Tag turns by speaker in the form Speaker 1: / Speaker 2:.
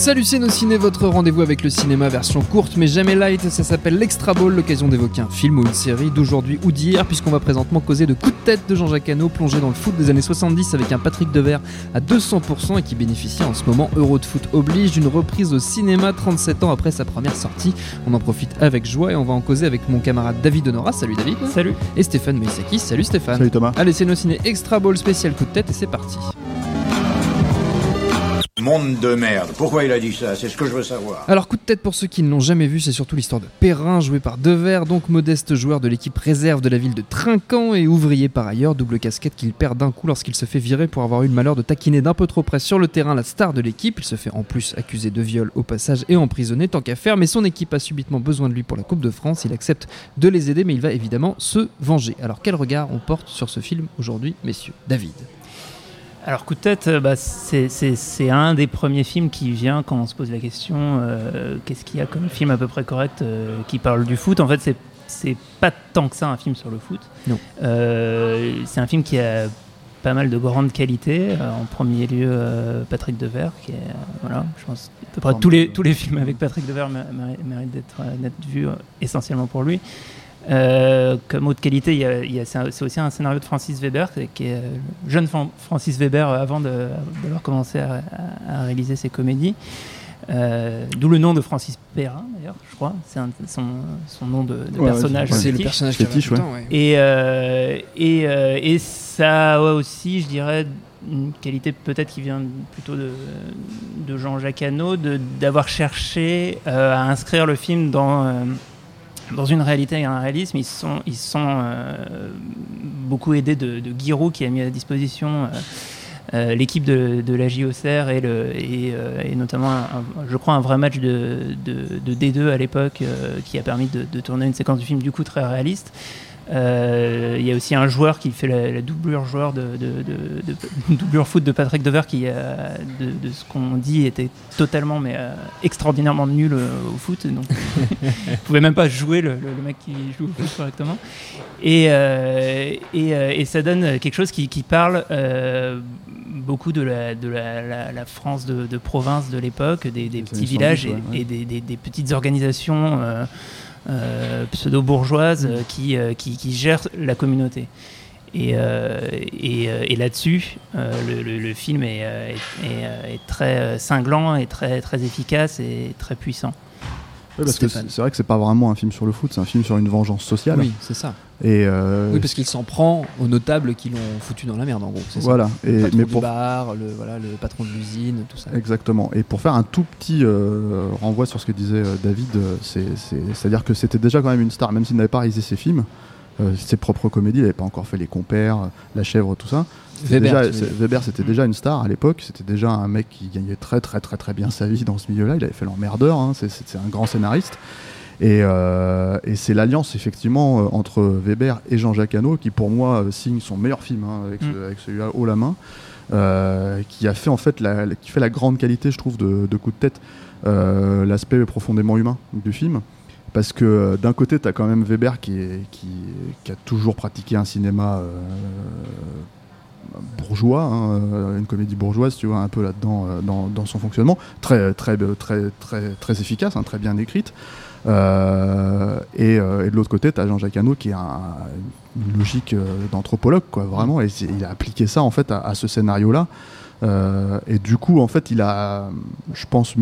Speaker 1: Salut ciné, votre rendez-vous avec le cinéma version courte mais jamais light, ça s'appelle l'Extra Ball, l'occasion d'évoquer un film ou une série d'aujourd'hui ou d'hier puisqu'on va présentement causer de coups de tête de Jean-Jacques Hano plongé dans le foot des années 70 avec un Patrick Devers à 200% et qui bénéficie en ce moment Euro de foot oblige d'une reprise au cinéma 37 ans après sa première sortie. On en profite avec joie et on va en causer avec mon camarade David Honora, salut David.
Speaker 2: Salut.
Speaker 1: Et Stéphane Moïsaki, salut Stéphane.
Speaker 3: Salut Thomas.
Speaker 1: Allez ciné Extra Ball spécial coup de tête et c'est parti.
Speaker 4: Monde de merde. Pourquoi il a dit ça? C'est ce que je veux savoir.
Speaker 1: Alors coup de tête pour ceux qui ne l'ont jamais vu, c'est surtout l'histoire de Perrin, joué par Devers, donc modeste joueur de l'équipe réserve de la ville de Trinquant et ouvrier par ailleurs, double casquette qu'il perd d'un coup lorsqu'il se fait virer pour avoir eu le malheur de taquiner d'un peu trop près sur le terrain la star de l'équipe. Il se fait en plus accuser de viol au passage et emprisonné tant qu'à faire, mais son équipe a subitement besoin de lui pour la Coupe de France. Il accepte de les aider, mais il va évidemment se venger. Alors quel regard on porte sur ce film aujourd'hui, messieurs? David
Speaker 2: Alors, coup de tête, euh, bah, c'est- un des premiers films qui vient quand on se pose la question euh, qu'est-ce qu'il y a comme film à peu près correct euh, qui parle du foot En fait, c'est- c'est pas tant que ça un film sur le foot. Euh, c'est un film qui a pas mal de grandes qualités. En premier lieu, Patrick Devers, qui est, voilà, je pense à peu près tous les, tous les films avec Patrick Devers mé- mé- méritent d'être vus essentiellement pour lui. Euh, comme autre qualité, il y a- il y a- c'est aussi un scénario de Francis Weber, qui est euh, le jeune Fran- Francis Weber euh, avant de- d'avoir commencé à, à- à réaliser ses comédies. Euh, D'où le nom de Francis Perrin, d'ailleurs, je crois. C'est un- son, son nom de, de
Speaker 3: Ouais,
Speaker 2: personnage.
Speaker 3: ouais,
Speaker 1: C'est le personnage qui
Speaker 3: Fétiche, ouais.
Speaker 2: Et, euh, et, euh, et ça a aussi, je dirais, une qualité peut-être qui vient plutôt de, de Jean-Jacques Hano, de- d'avoir cherché euh, à inscrire le film dans, euh, dans une réalité et un réalisme. Ils sont, ils sont euh, beaucoup aidés de, de Giroud qui a mis à disposition. Euh, l'équipe de, de la JOCR et, euh, et notamment, je crois, un vrai match de, de, de D2 à l'époque euh, qui a permis de, tourner une séquence du film du coup très réaliste. Il y a aussi un joueur qui fait la, la doublure joueur de, doublure foot de Patrick Dever qui, de, ce qu'on dit, était totalement mais extraordinairement nul au foot. Donc, il pouvait même pas jouer le, mec qui joue au foot correctement. Et, et, et ça donne quelque chose qui, qui parle beaucoup de la, de la, la- la France de, de province de l'époque, des, petits villages
Speaker 3: 70,
Speaker 2: et,
Speaker 3: ouais, ouais.
Speaker 2: et des, des- des petites organisations euh, euh, pseudo-bourgeoises euh, qui, qui, qui gèrent la communauté. Et, et, et là-dessus, le, le- le film est, est, est, est très cinglant et très, très efficace et très puissant.
Speaker 3: Ouais, parce que
Speaker 1: Stéphane.
Speaker 3: c'est c'est vrai que c'est pas vraiment un film sur le foot, c'est un film sur une vengeance sociale.
Speaker 1: Oui, c'est ça.
Speaker 3: Et euh,
Speaker 1: Oui, parce qu'il s'en prend aux notables qui l'ont foutu dans la merde, en gros. ça.
Speaker 3: voilà. Et,
Speaker 1: Le patron
Speaker 3: mais
Speaker 1: du
Speaker 3: pour
Speaker 1: bar, le, voilà, le patron de l'usine, tout ça.
Speaker 3: Exactement. Et pour faire un tout petit euh, renvoi sur ce que disait euh, David, c'est- c'est- c'est-à-dire que c'était déjà quand même une star, même s'il n'avait pas réalisé ses films, euh, ses propres comédies, il n'avait pas encore fait Les Compères, La Chèvre, tout ça.
Speaker 1: Weber,
Speaker 3: déjà-. Weber, c'était déjà une star à l'époque, c'était déjà un mec qui gagnait très très très très bien sa vie dans ce milieu-là, il avait fait l'emmerdeur, hein, c'est- un grand scénariste. Et, euh, et c'est l'alliance effectivement euh, entre Weber et Jean-Jacques Hano qui pour moi signe son meilleur film hein, avec, ce-
Speaker 2: Mm.
Speaker 3: avec celui-là haut la main, euh, qui a fait en fait la, la- qui fait la grande qualité je trouve de, de coup de tête, euh, l'aspect profondément humain du film. Parce que euh, d'un côté, tu as quand même Weber qui, est- qui, qui a toujours pratiqué un cinéma euh, bourgeois, hein, euh, une comédie bourgeoise, tu vois, un peu là-dedans dans, dans son fonctionnement, très, très, très, très, très efficace, hein, très bien écrite. Euh, et, et de l'autre côté, tu as Jean-Jacques Hano qui a un- une logique d'anthropologue, quoi, vraiment, et il a appliqué ça en fait à, ce scénario-là. Euh, et du coup, en fait, il a, je pense,